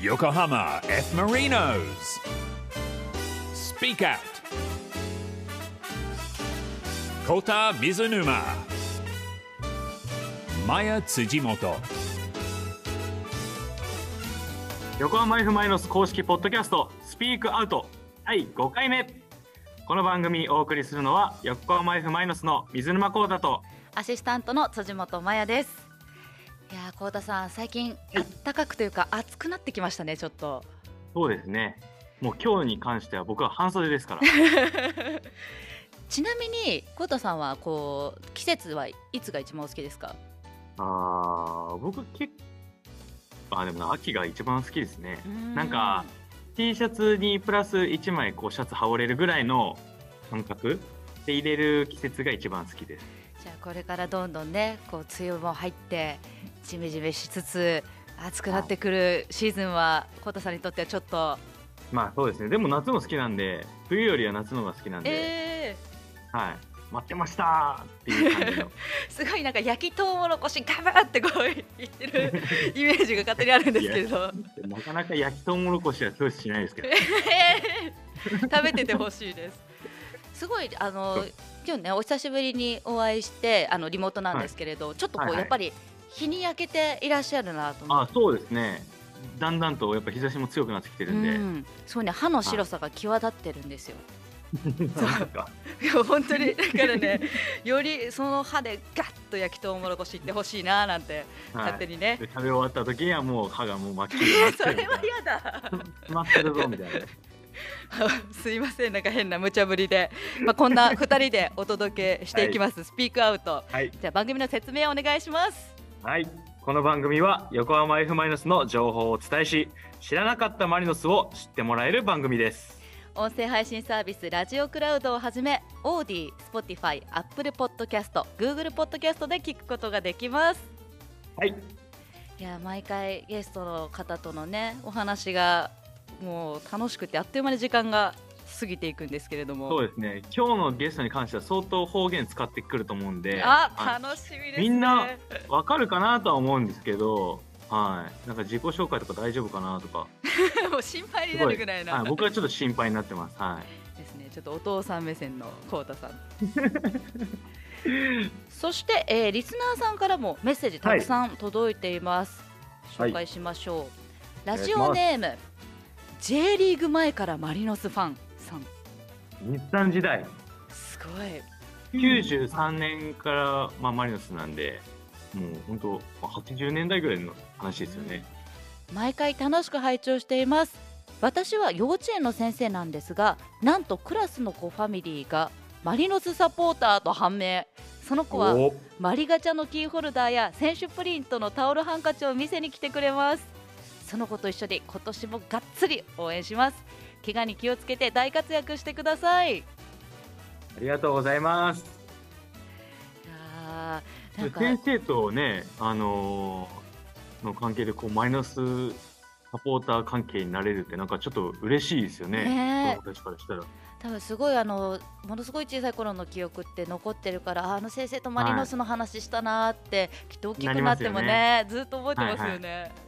Yokohama F. Marinos. Speak Out. Kota Mizunuma. Maya Tsujimoto. 横浜 F・ マイノス公式ポッドキャストスピークアウト第5回目この番組お送りするのは横浜 F・ マイノスの水沼宏太とアシスタントの辻本麻也です。いやー、こうたさん、最近あったかくというか、暑くなってきましたね、ちょっと。そうですね。もう今日に関しては僕は半袖ですから。ちなみに、こうたさんは、こう、季節はいつが一番お好きですか？あー僕結構あでもな秋が一番好きですね。なんか T シャツにプラス1枚こうシャツ羽織れるぐらいの感覚で入れる季節が一番好きですじゃあ、これからどんどんね、こう、梅雨も入って。ジメジメしつつ、暑くなってくるシーズンは、こうたさんにとってはちょっと。まあそうですね。でも夏も好きなんで冬よりは夏の方が好きなんで、えはい。待ってましたっていう感じの。ー、すごいなんか焼きとうもろこしガバってこう言ってる イメージが勝手にあるんですけど。なかなか焼きとうもろこしはチョイスしないですけど。食べててほしいです。すごいあの今日ねお久しぶりにお会いしてあのリモートなんですけれど、ちょっとこう、はいはい。やっぱり日に焼けていらっしゃるなと思って。あそうですね。だんだんとやっぱ日差しも強くなってきてるんで、うん、そうね歯の白さが際立ってるんですよ。そう。ですか？いや本当にだからね よりその歯でガッと焼きとうもろこしいってほしいななんて勝手に、にね。で食べ終わった時にはもう歯がもう真っ黄色 それは嫌だ。詰まってるぞみたいな すいませんなんか変な無茶ぶりで、まあこんな 二人でお届けしていきます。 SPEAK OUT。はい、じゃあ番組の説明をお願いします。はい、この番組は横浜 F・ マリノスの情報をお伝えし知らなかったマリノスを知ってもらえる番組です音声配信サービスラジオクラウドをはじめオーディ、 Spotify、Apple Podcast、Google Podcast で聞くことができます。はいいや毎回ゲストの方とのねお話がもう楽しくてあっという間に時間が過ぎていくんですけれども。そうですね今日のゲストに関しては相当方言使ってくると思うんでああ楽しみですね。みんなわかるかなとは思うんですけどはいなんか自己紹介とか大丈夫かなとか もう心配になるぐらいな。はい、僕はちょっと心配になってますはいですね。ちょっとお父さん目線のこうたさん。そして、えーリスナーさんからもメッセージたくさん届いています。はい紹介しましょう。ラジオネーム J リーグ前からマリノスファンさん。日産時代。すごい。93年から、まあ、マリノスなんでもう本当まあ80年代ぐらいの話ですよね、毎回楽しく拝聴しています。私は幼稚園の先生なんですがなんとクラスの子ファミリーがマリノスサポーターと判明。その子はお。マリガチャのキーホルダーや選手プリントのタオルハンカチを見せに来てくれますその子と一緒に今年もがっつり応援します。怪我に気をつけて大活躍してください。いありがとうございます。先生とねあのーの関係でこうマイナスサポーター関係になれるってなんかちょっと嬉しいですよね。ねえ。子からしたら。多分すごいあのものすごい小さい頃の記憶って残ってるからああの先生とマリノスの話したなーって、きっと大きくなってもねずっと覚えてますよね。まあ素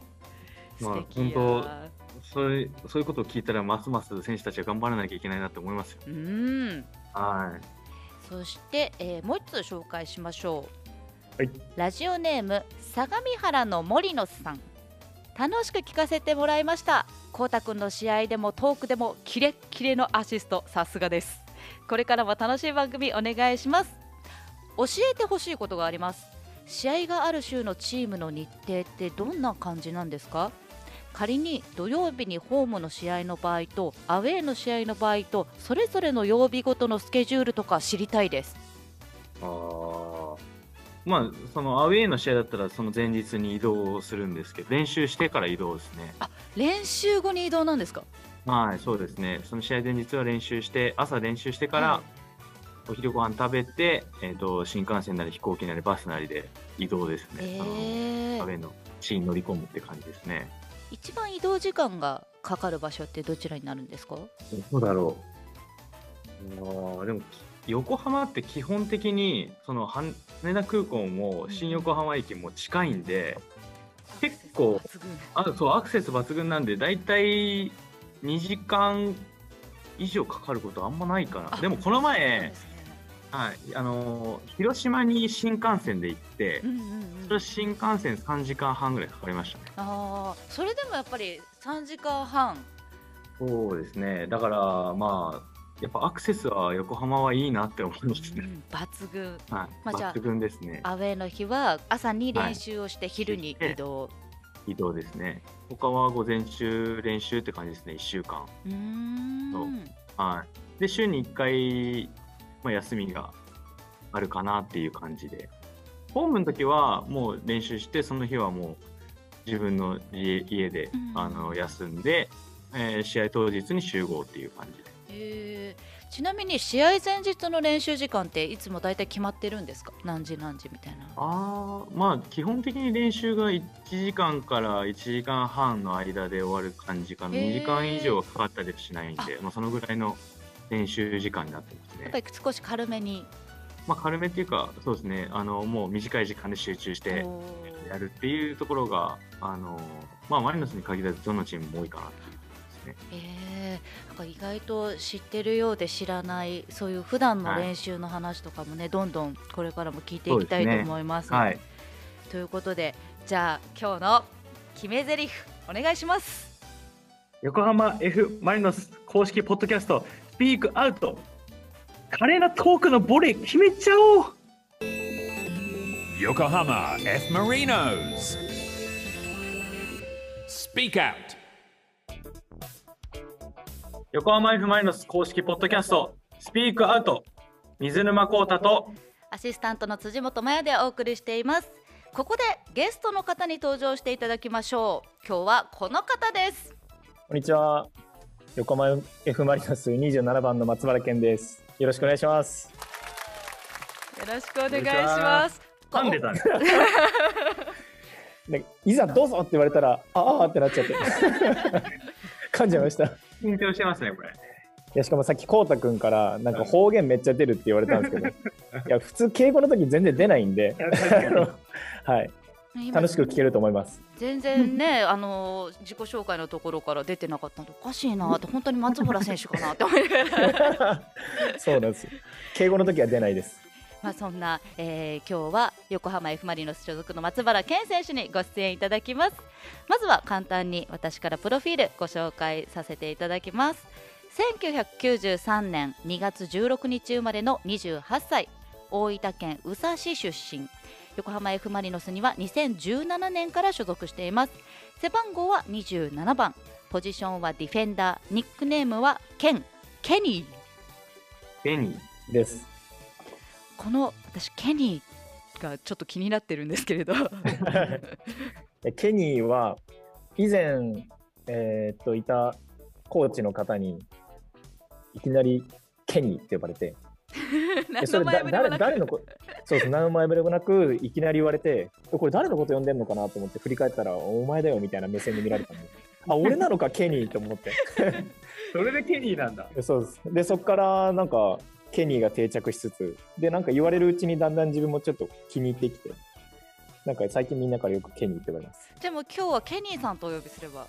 敵や、本それそういうことを聞いたらますます選手たちは頑張らなきゃいけないなって思いますよ。うん。はい。そして、えーもう一つ紹介しましょう、はい。ラジオネーム相模原の森野さん。楽しく聞かせてもらいました。こうたくんの試合でもトークでもキレッキレのアシスト。さすがです。これからも楽しい番組お願いします。教えてほしいことがあります。試合がある週のチームの日程ってどんな感じなんですか？仮に土曜日にホームの試合の場合とアウェーの試合の場合とそれぞれの曜日ごとのスケジュールとか知りたいです。ああまあそのアウェーの試合だったらその前日に移動するんですけど練習してから移動ですね。練習後に移動なんですか？はいそうですね。その試合前日は練習して朝練習してから、はいお昼ご飯食べて、えー、と新幹線なり飛行機なりバスなりで移動ですね、えー、アウェーの地に乗り込むって感じですね一番移動時間がかかる場所ってどちらになるんですか？どこだろう。あーでも横浜って基本的にその羽田空港も新横浜駅も近いんで、結構抜群あそうアクセス抜群なんでだいたい2時間以上かかることあんまないかあなでもこの前はい、あのー広島に新幹線で行ってうんうんうん。それ新幹線3時間半ぐらいかかりましたね。ああそれでもやっぱり3時間半。そうですね。だからまあやっぱアクセスは横浜はいいなって思いますね、うん抜群。はい、まあ抜群ですね。アウェーの日は朝に練習をして昼に移動、移動ですね。他は午前中練習って感じですね。1週間。うーん。はい。で週に1回、まあ、休みがあるかなっていう感じで。ホームの時はもう練習してその日はもう自分の家家で、うん。あの休んで、えー試合当日に集合っていう感じで。えー。ちなみに試合前日の練習時間っていつも大体決まってるんですか？何時何時みたいな。あーまあ基本的に練習が1時間から1時間半の間で終わる感じかな。へー。2時間以上かかったりはしないんで、まあ、そのぐらいの練習時間になってますね。やっぱり少し軽めに。まあ、軽めっていうかそうですね。あのもう短い時間で集中してやるっていうところがあの、まあ、マリノスに限らずどのチームも多いかなっていうですね。えー、なんか意外と知ってるようで知らないそういう普段のはい。練習の話とかもね、どんどんこれからも聞いていきたいと思います。はい、ということでじゃあ今日の決め台詞お願いします。横浜 F・ マリノス公式ポッドキャストスピークアウト華麗なトークのボレー決めちゃおう Yokohama F. Marinos. Speak Out. 横浜 F・ マリノス公式ポッドキャストスピークアウト水沼宏太とアシスタントの辻本麻也でお送りしています。ここでゲストの方に登場していただきましょう。今日はこの方です。こんにちは。横浜 F・ マリノス27番の松原健です。よろしくお願いします。よろしくお願いします。噛んでたね でいざどうぞって言われたら、ああってなっちゃって。噛んじゃいました。い緊張してますねこれや、しかもさっきこうたくんから、なんか方言めっちゃ出るって言われたんですけど、いや、普通敬語の時全然出ないんで、はい、今楽しく聞けると思います。全然ね、あの自己紹介のところから出てなかったのでおかしいなって本当に松原選手かなって思い そうなんです。敬語の時は出ないです。まあそんな、えー今日は横浜 F・ マリノス所属の松原健選手にご出演いただきますまずは簡単に私からプロフィールご紹介させていただきます1993年2月16日生まれの28歳大分県宇佐市出身横浜 F・ マリノスには2017年から所属しています。背番号は27番。ポジションはディフェンダー。ニックネームはケン。ケニー。ベニーです。この私ケニーがちょっと気になってるんですけれど。え ケニーは以前、えーっといたコーチの方にいきなりケニーって呼ばれて。誰誰のこそうです何の前触れもなくいきなり言われてえこれ誰のこと呼んでんのかなと思って振り返ったらお前だよみたいな目線で見られたんであ俺なのか ケニーと思って。それでケニーなんだ。で そうです。でそこからなんかケニーが定着しつつでなんか言われるうちにだんだん自分もちょっと気に入ってきてなんか最近みんなからよくケニーって言われます。でも今日はケニーさんとお呼びすればよ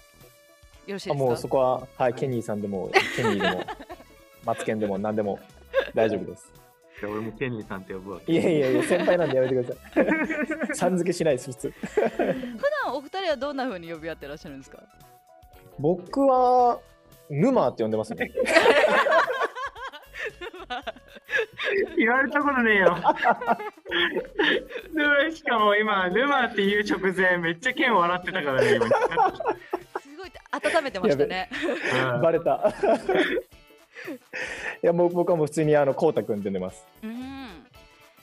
ろしいですか？あもうそこは、はい、ケニーさんでもケニーでも マツケンでも何でも大丈夫ですじゃあ俺もケニーさんって呼ぶわけ。いやいやいや先輩なんでやめてください。さん付けしないです普通。普段お二人はどんな風に呼び合ってらっしゃるんですか？僕は沼って呼んでますね。言われたことねえよ。でしかも今、ルマっていう直前、めっちゃ剣笑ってたからね、今。すごい温めてましたね。うんバレたいやもう僕はもう普通にあのこうたくんって呼んでます。うん。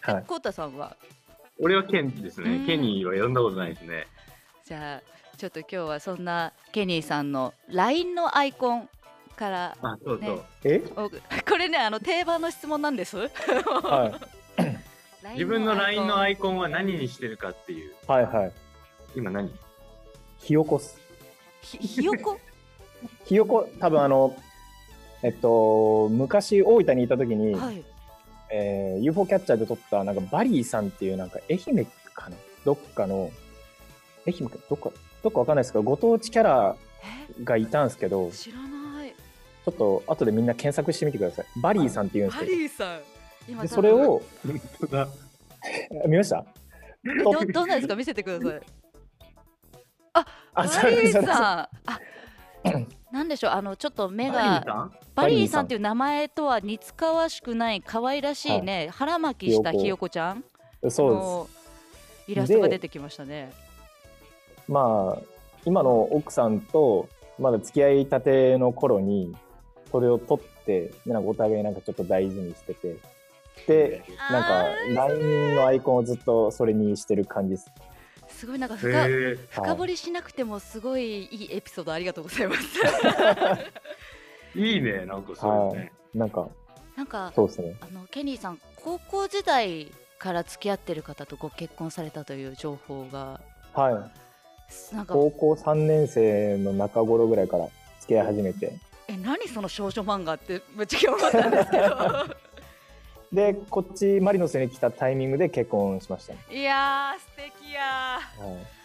はい。コウタさんは？俺はケンですうん。ね。ケニーは呼んだことないですね。じゃあちょっと今日はそんなケニーさんの LINE のアイコンからあ、そうそう。ね。えおこれねあの定番の質問なんです。はい。自分の LINE のアイイコンは何にしてるかっていう。はいはい。今何？ひよこっす。ひひよこ？ひよこ多分あのえっと昔大分にいた時に、はい。えー UFO キャッチャーで撮ったなんかバリーさんっていうなんか愛媛かな？どっかの愛媛県どっか、どっかわかんないですけど、ご当地キャラえ？がいたんですけど、ち知らない。ょっと後でみんな検索してみてください。バリーさんって言うんですハけど、リーさん。今でそれを。見ました？どどんなですか見せてください。あ、バリーさん。あなんでしょうあのちょっと目がババリーさんっていう名前とは似つかわしくない可愛らしいね、腹巻きしたひよこ。ちゃん？そうのイラストが出てきましたね。まあ、今の奥さんと、まだ付き合いたての頃に、それを取って、でなんかお互いなんかちょっと大事にしてて、で、なんか LINE のアイコンをずっとそれにしてる感じです。すごいなんか深。深掘りしなくてもすごいいいエピソードありがとうございます。いいね、なんかそういうね。い。なんか、なんかそうですね。あのケニーさん高校時代から付き合ってる方とご結婚されたという情報がはい。なんか高校3年生の中頃ぐらいから付き合い始めて。え何その少女漫画ってぶっちゃけ思ったんですけどで、こっちマリノスに来たタイミングで結婚しましたね。いやー素敵やはー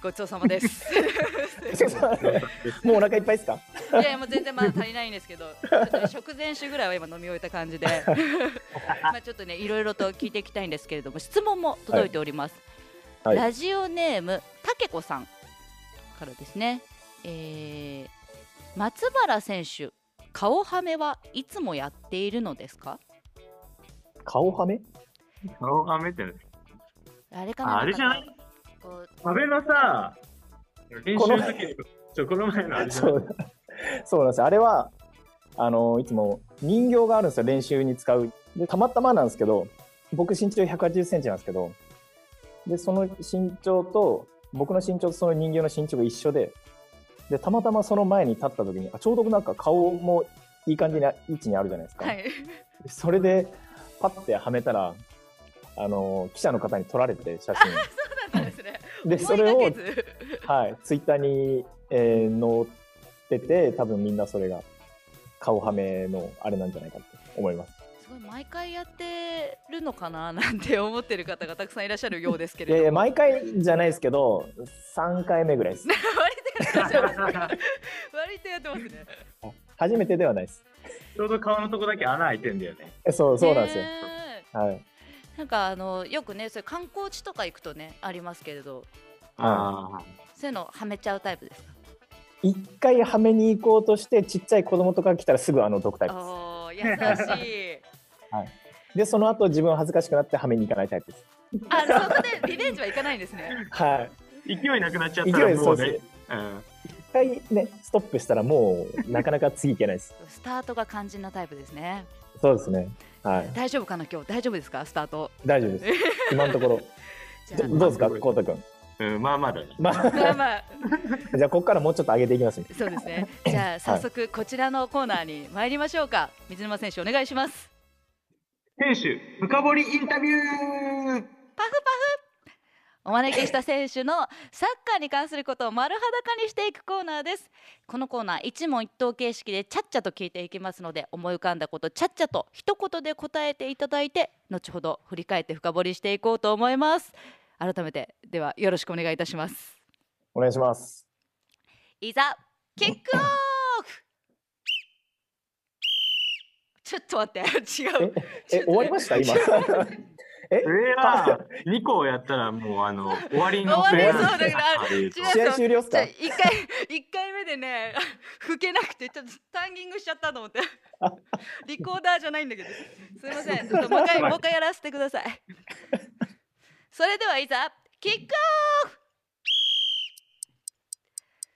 ごちそうさまです。い、もうお腹いっぱいですか？いやいやもう全然まだ足りないんですけどちょっと、ね、食前酒ぐらいは今飲み終えた感じで。まあちょっとねいろいろと聞いていきたいんですけれども質問も届いております、はい。ラジオネームたけこさんからですね、えー松原選手顔はめはいつもやっているのですか？顔はめ？顔がめてる。あれかなああれじゃな？い壁のさ、練習の時に、ちょ、この前のあれじゃ そうなんですよ。あれは、あの、いつも人形があるんですよ、練習に使う。で、たまたまなんですけど、僕身長180センチなんですけど、で、その身長と、僕の身長とその人形の身長が一緒で、で、たまたまその前に立った時に、あちょうどなんか顔もいい感じな位置にあるじゃないですか。はいそれで、パッてはめたら、あの、記者の方に撮られて、写真。そうなんですねで、それをはい、ツイッターに、えー載ってて、多分みんなそれが顔はめのあれなんじゃないかと思います。すごい毎回やってるのかななんて思ってる方がたくさんいらっしゃるようですけれどもいやいや、毎回じゃないですけど、3回目ぐらいです。割とやってますね初めてではないです。ちょうど顔のとこだけ穴開いてんだよね。えそう、そうなんですよ。ねはい。なんかあのよくねそういう観光地とか行くとねありますけれどあそういうのはめちゃうタイプですか？一回はめに行こうとして、ちっちゃい子供とか来たらすぐあの毒タイプでおー優しいす。で、その後自分は恥ずかしくなってはめに行かないタイプです。あそこでリベンジはいかないんですね はい。ー勢いなくなっちゃっ勢たらいそうですもうね。うん。一回ね、ストップしたらもう、なかなか次行けないです。スタートが肝心なタイプですねそうですね。はい。大丈夫かな？今日大丈夫ですか？スタート大丈夫です。今のところ。じゃどどうですか、こうたくん。うん、まあまあだね。まあまあ じゃあ、ここからもうちょっと上げていきますね。そうですねじゃあ早速こちらのコーナーに参りましょうか水沼選手お願いします選手、深掘りインタビューお招きした選手のサッカーに関することを丸裸にしていくコーナーです。このコーナー一問一答形式でちゃっちゃと聞いていきますので思い浮かんだことちゃっちゃと一言で答えていただいて後ほど振り返って深掘りしていこうと思います。改めてではよろしくお願いいたします。お願いします。いざキックオフ！ちょっと待って違う。え、終わりました？今。え？上は2個やったらもうあの終わりの終わりそうだから試合終了っすか？じゃあ一回一回目でね 吹けなくてちょっとタンギングしちゃったと思って。リコーダーじゃないんだけど。すいません。ちょっともう一回 もう一回やらせてください。それではいざキックオフ！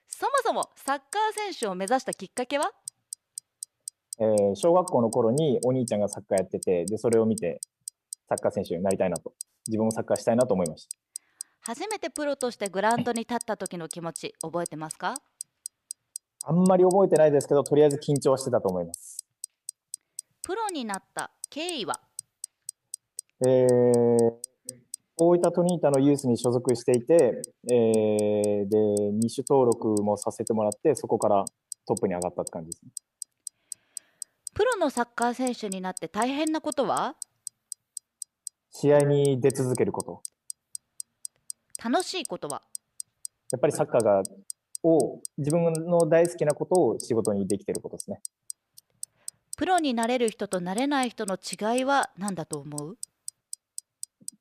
そもそもサッカー選手を目指したきっかけは？えー小学校の頃にお兄ちゃんがサッカーやってて、で、それを見て、サッカー選手になりたいなと。自分もサッカーしたいなと思いました。初めてプロとしてグラウンドに立った時の気持ち覚えてますか？あんまり覚えてないですけど、とりあえず緊張はしてたと思います。プロになった経緯は？えー、大分トニータのユースに所属していて、えー、で、二種登録もさせてもらって、そこからトップに上がったって感じですね。プロのサッカー選手になって大変なことは？試合に出続けること。楽しいことは？やっぱりサッカーがを自分の大好きなことを仕事にできてることですね。プロになれる人となれない人の違いは何だと思う？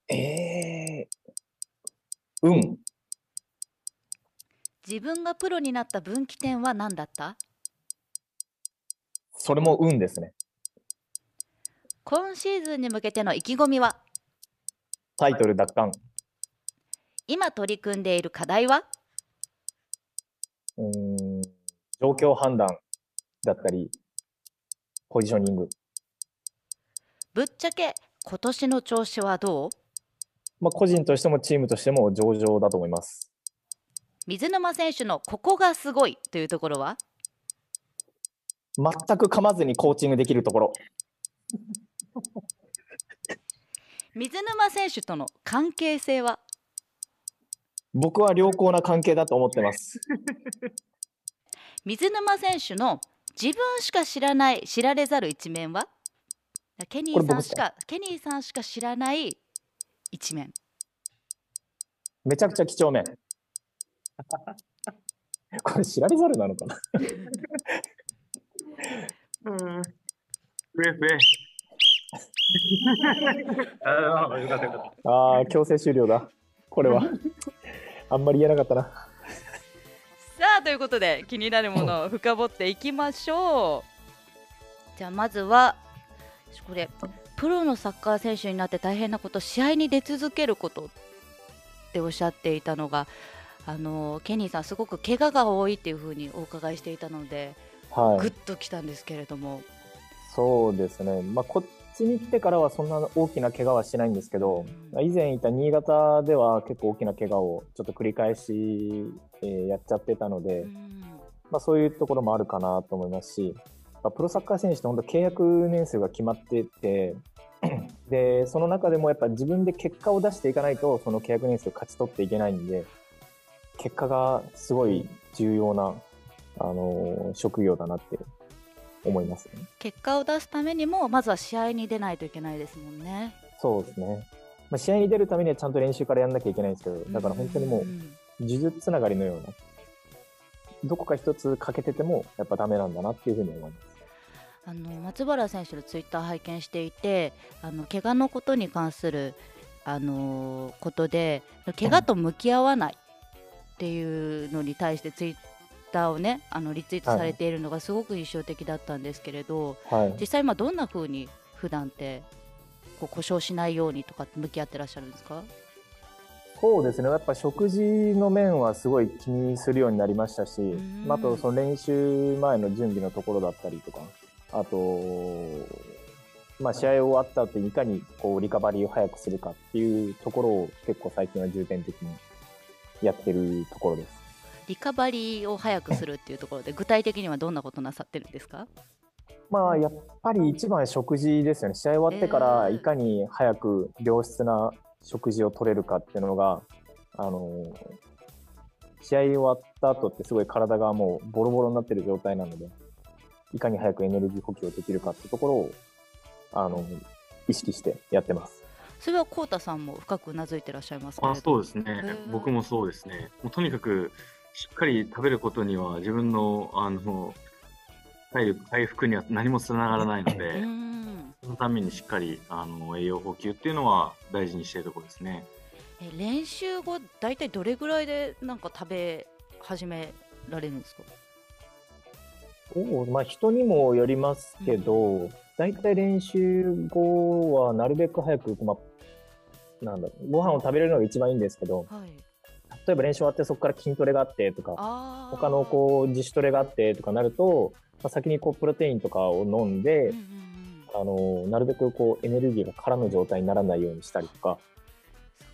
ええ運。自分がプロになった分岐点は何だった？それも運ですね。今シーズンに向けての意気込みは？タイトル奪還。今取り組んでいる課題は？うーん、状況判断だったり、ポジショニング。ぶっちゃけ今年の調子はどう？まあ、個人としてもチームとしても上々だと思います。水沼選手のここがすごいというところは？全く噛まずにコーチングできるところ。水沼選手との関係性は？僕は良好な関係だと思ってます。水沼選手の自分しか知らない知られざる一面は？ケニーさんしかケニーさんしか知らない一面めちゃくちゃ几帳面。これ知られざるなのかな？うん。ふえふえ。ああ、よかったよかった。ああ、強制終了だ。これは。あんまり言えなかったな。さあということで気になるものを深掘っていきましょうじゃあまずはこれプロのサッカー選手になって大変なこと試合に出続けることっておっしゃっていたのがあのケニーさんすごく怪我が多いっていうふうにお伺いしていたのではい。ぐっときたんですけれども、そうですね。まあ、こっちに来てからはそんな大きな怪我はしないんですけど、以前いた新潟では結構大きな怪我をちょっと繰り返し、えーやっちゃってたので、うん。まあ、そういうところもあるかなと思いますし、まあプロサッカー選手って本当契約年数が決まってて、で、その中でもやっぱ自分で結果を出していかないと、その契約年数を勝ち取っていけないんで、結果がすごい重要な、あのー職業だなって思いますね。結果を出すためにもまずは試合に出ないといけないですもんね。そうですね。まあ、試合に出るためにはちゃんと練習からやんなきゃいけないんですけど、だから本当にもう、ん呪術つながりのような、どこか一つ欠けてても、やっぱダメなんだなっていうふうに思います。あの松原選手のツイッター拝見していてあの怪我のことに関するあのことで怪我と向き合わないっていうのに対してツイッターをねあのリツイートされているのがすごく印象的だったんですけれど、はい。実際今どんな風に普段ってこう故障しないようにとかって向き合ってらっしゃるんですか？そうですね。やっぱ食事の面はすごい気にするようになりましたしああとその練習前の準備のところだったりとか、あと、まあ試合終わった後にいかにこうリカバリーを早くするかっていうところを結構最近は重点的にやってるところです。リカバリーを早くするっていうところで具体的にはどんなことなさってるんですか？まあやっぱり一番は食事ですよね。試合終わってからえーいかに早く良質な食事を取れるかっていうのが、あの試合終わった後ってすごい体がもうボロボロになってる状態なので、いかに早くエネルギー補給をできるかってところを、あの、意識してやってます。それはこうたさんも深くうなずいてらっしゃいますけれあどそうですねー。僕もそうですね。もうとにかく、しっかり食べることには自分の、あの、体力回復には何もつながらないのうで、ん。そのためにしっかりあの栄養補給っていうのは大事にしているところですね。え練習後大体どれぐらいでなんか食べ始められるんですか？おまあ人にもよりますけど、だいたい練習後はなるべく早く、まあ、なんだろう、ご飯を食べれるのが一番いいん。ですけど、はい例えば練習終わってそこから筋トレがあってとか、他のこう自主トレがあってとかなると、まあ、先にこうプロテインとかを飲んで、うんうんうんあのなるべくこうエネルギーが空の状態にならないようにしたりとか、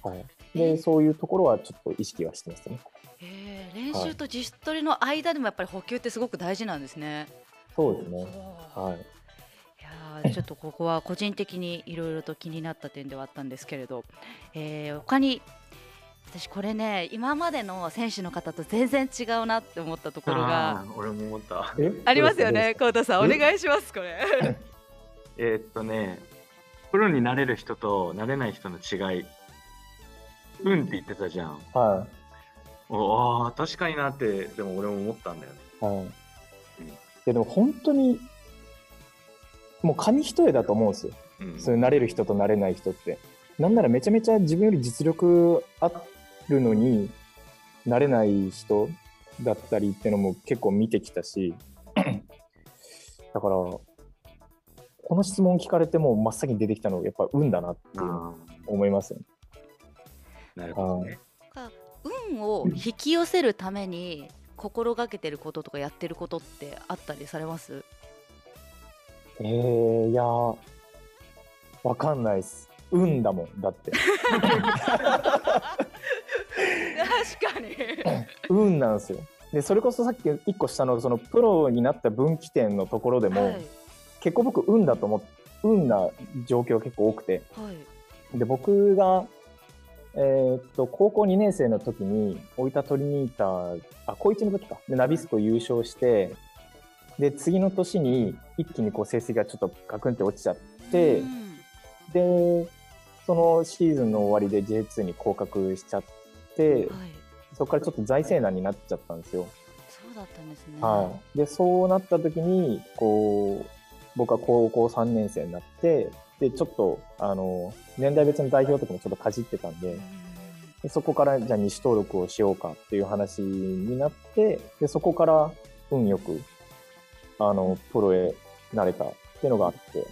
はい、えでそういうところはちょっと意識はしてますね。へー練習と自主トレの間でもやっぱり補給ってすごく大事なんですね。そうですね。ははい。いやーちょっとここは個人的にいろいろと気になった点ではあったんですけれど、えー他に私これね今までの選手の方と全然違うなって思ったところが俺も思った。ありますよね。幸田さんおえ願いしますこれ。えーっとね、プロになれる人となれない人の違い。うんって言ってたじゃん。はおあー確かになってでも俺も思ったんだよねはい。いやでも本当に、もう紙一重だと思うんですよ。うんそういう慣れる人と慣れない人って。なんならめちゃめちゃ自分より実力あるのに、慣れない人だったりっていうのも結構見てきたし、だから、この質問聞かれても真っ先に出てきたのがやっぱ運だなっていうあ思いますよね。ーなるほどねか運を引き寄せるために心がけてることとかやってることってあったりされます？えー、いやー、わかんないです。運だもん、だって。確かに運 なんですよ。で、それこそさっき一個下のそのプロになった分岐点のところでも、はい結構僕運だと思っ運な状況結構多くて。はいで、僕が、えーっと、高校2年生の時に、大分トリニータ、あ、高1の時か。で、ナビスコ優勝して、で、次の年に一気にこう成績がちょっとガクンって落ちちゃって、うんで、そのシーズンの終わりで J2 に降格しちゃって、はい。そこからちょっと財政難になっちゃったんですよ。そうだったんですね。はい。で、そうなった時に、こう、僕は高校3年生になって、で、ちょっと、あの、年代別の代表とかもちょっとかじってたんで、うん。でそこからじゃあ西登録をしようかっていう話になって、で、そこから運よく、あの、プロへなれたっていうのがあって、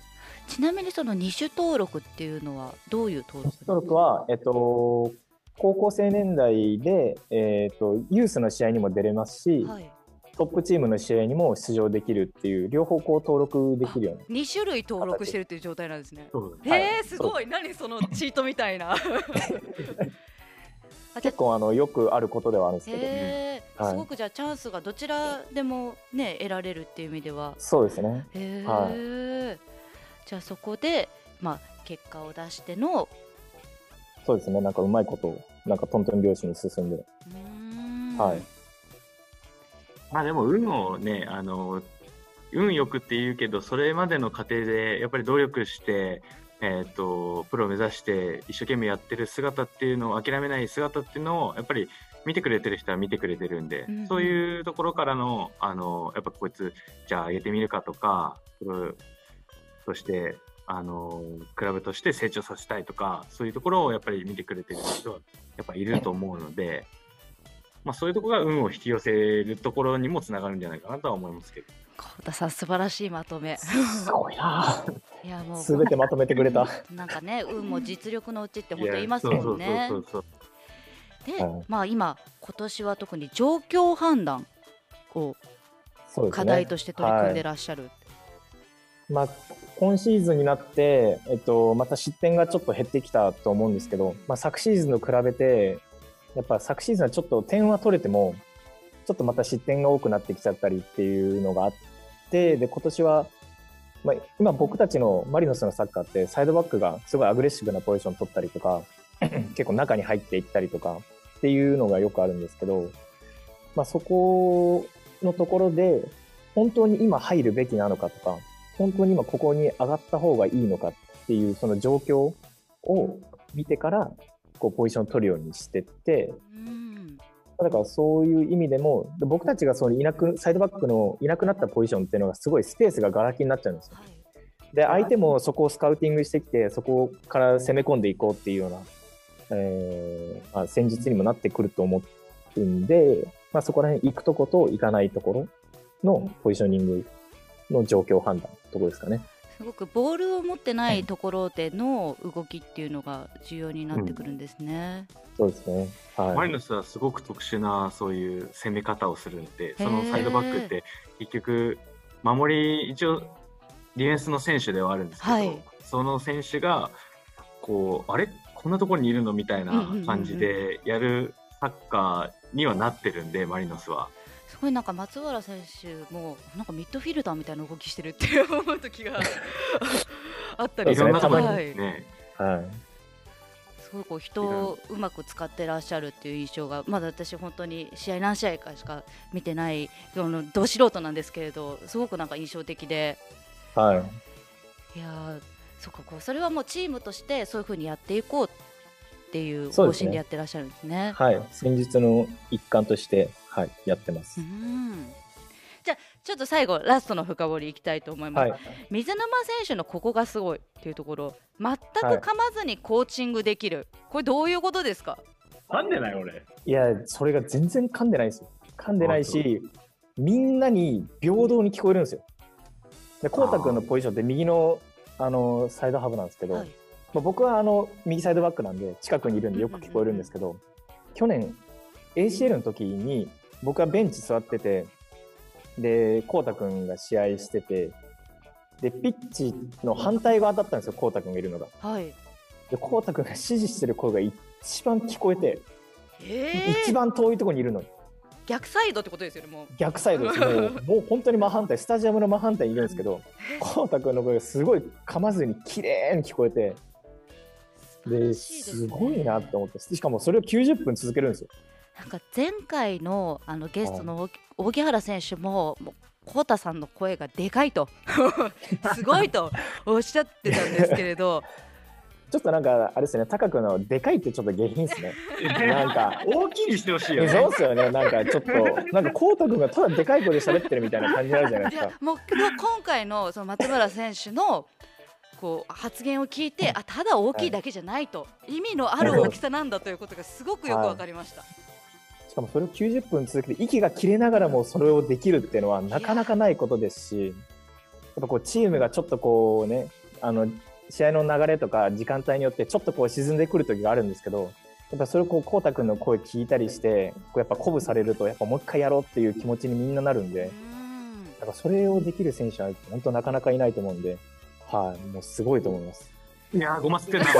ちなみにその二種登録っていうのはどういう登録西登録は、えっと、高校生年代で、えっと、ユースの試合にも出れますし、はい。トップチームの試合にも出場できるっていう、両方こう登録できるように。二種類登録してるっていう状態なんですね。へはい。えすごい。何そのチートみたいな。結構あのよくあることではあるんですけど、はい。すごくじゃあチャンスがどちらでもね得られるっていう意味では。そうですね。へえ、はじゃあそこでまあ結果を出してのそうですね。なんかうまいこと、なんかトントン拍子に進んで。はいまあでも運をねあの運よくって言うけどそれまでの過程でやっぱり努力して、えー、とプロを目指して一生懸命やってる姿っていうのを諦めない姿っていうのをやっぱり見てくれてる人は見てくれてるんで、うんうんそういうところからのあのやっぱこいつじゃあ上げてみるかとかプロとしてあのクラブとして成長させたいとかそういうところをやっぱり見てくれてる人はやっぱいると思うので。まあ、そういうところが運を引き寄せるところにもつながるんじゃないかなとは思いますけど。幸田さん素晴らしいまとめすごいないやもうすべてまとめてくれた。なんかね運も実力のうちって本当言いますもんねそうそうそうで、はいまあ今今年は特に状況判断を。課題として取り組んでらっしゃる、まあ、今シーズンになって、えっと、また失点がちょっと減ってきたと思うんですけど、まあ、昨シーズンと比べて、やっぱ昨シーズンはちょっと点は取れても、ちょっとまた失点が多くなってきちゃったりっていうのがあって、で、今年は、まあ、今僕たちのマリノスのサッカーって、サイドバックがすごいアグレッシブなポジション取ったりとか、結構中に入っていったりとかっていうのがよくあるんですけど、まあ、そこのところで、本当に今入るべきなのかとか、本当に今ここに上がった方がいいのかっていうその状況を見てから、こうポジションを取るようにしてって、うんだからそういう意味でも、で僕たちがそのいなく、サイドバックのいなくなったポジションっていうのがすごいスペースがガラ空きになっちゃうんですよ。はいで、相手もそこをスカウティングしてきて、そこから攻め込んでいこうっていうような、えーまあ、戦術にもなってくると思うんで、まあ、そこら辺行くとこと行かないところのポジショニングの状況判断ところですかね。すごくボールを持ってないところでの動きっていうのが重要になってくるんですね。そうですね。はい。マリノスはすごく特殊なそういう攻め方をするんで、そのサイドバックって結局守り一応ディフェンスの選手ではあるんですけど、はいその選手がこうあれ？こんなところにいるの？みたいな感じでやるサッカーにはなってるんでマリノスは。すごいなんか松原選手もなんかミッドフィルダーみたいな動きしてるって思う時があったりところにはい、ね、はい。すごいこう人をうまく使ってらっしゃるっていう印象がまだ私本当に試合何試合かしか見てないあのど素人なんですけれどすごくなんか印象的ではい。いやーそっかこうそれはもうチームとしてそういうふうにやっていこうっっていう方針でやってらっしゃるんですね。はい。戦術の一環として、はい、やってますう。んじゃあちょっと最後ラストの深掘りいきたいと思います、はい。水沼選手のここがすごいっていうところ全く噛まずにコーチングできる、これどういうことですか？噛んでない俺。いや、それが全然噛んでないんですよ。噛んでないし、みんなに平等に聞こえるんですよ。で、こうたくんのポジションって右の、あの、サイドハブなんですけど、はいまあ、僕はあの、右サイドバックなんで、近くにいるんでよく聞こえるんですけど、去年、ACL の時に、僕はベンチ座ってて、で、こうたくんが試合してて、で、ピッチの反対側だったんですよ、こうたくんがいるのが。はいで、こうたくんが指示してる声が一番聞こえて、え一番遠いところにいるのに。逆サイドってことですよねもう逆サイドです。もう、もう本当に真反対、スタジアムの真反対にいるんですけど、こうたくんの声がすごい噛まずに綺麗に聞こえて、で、すごいなって思って、しかもそれを90分続けるんですよ。なんか前回のあのゲストの荻原選手ももうコさんの声がでかいと すごいとおっしゃってたんですけれど ちょっとなんか、あれですね、高くのでかいってちょっと下品ですね。なんか、大きいにしてほしいよえね。そうっすよね、なんかちょっと、なんかこうたくんがただでかい声で喋ってるみたいな感じになるじゃないいやですか。もう今回のその松村選手のこう発言を聞いてあただ大きいだけじゃないと、意味のある大きさなんだということがすごくよくわかりました。しかもそれを90分続けて息が切れながらもそれをできるっていうのはなかなかないことですし、やっぱこうチームがちょっとこうね、あの、試合の流れとか時間帯によってちょっとこう沈んでくる時があるんですけど、やっぱそれをこう、こうたくんの声聞いたりして、こうやっぱ鼓舞されると、やっぱもう一回やろうっていう気持ちにみんななるんで、うんだからそれをできる選手は本当なかなかいないと思うんで、はい、もうすごいと思います。いやー、ごますってんな、あ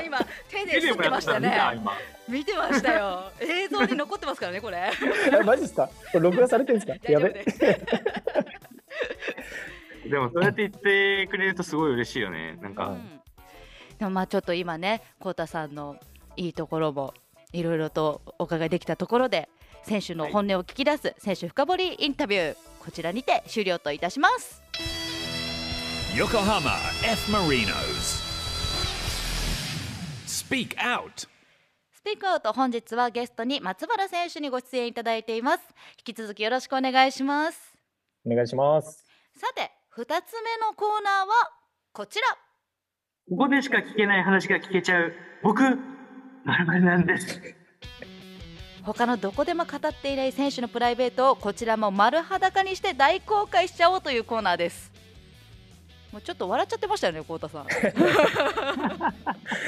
の今手で手で吸ってましたね。今。見てましたよ。映像に残ってますからねこれ。えマジですか？これ録画されてるんですかやべ。でも、そうやって言ってくれるとすごい嬉しいよね。なんか、うんでもまあちょっと今ね、コウタさんのいいところもいろいろとお伺いできたところで、選手の本音を聞き出す選手深掘りインタビュー、こちらにて終了といたします。Yokohama F. Marinos. Speak Out. スピークアウト本日はゲストに松原選手にご出演いただいています。引き続きよろしくお願いします。お願いします。さて、二つ目のコーナーはこちら。ここでしか聞けない話が聞けちゃう、僕、まるまるなんです。他のどこでも語っていない選手のプライベートをこちらも丸裸にして大公開しちゃおうというコーナーです。もうちょっと笑っちゃってましたよね、こうたさん。す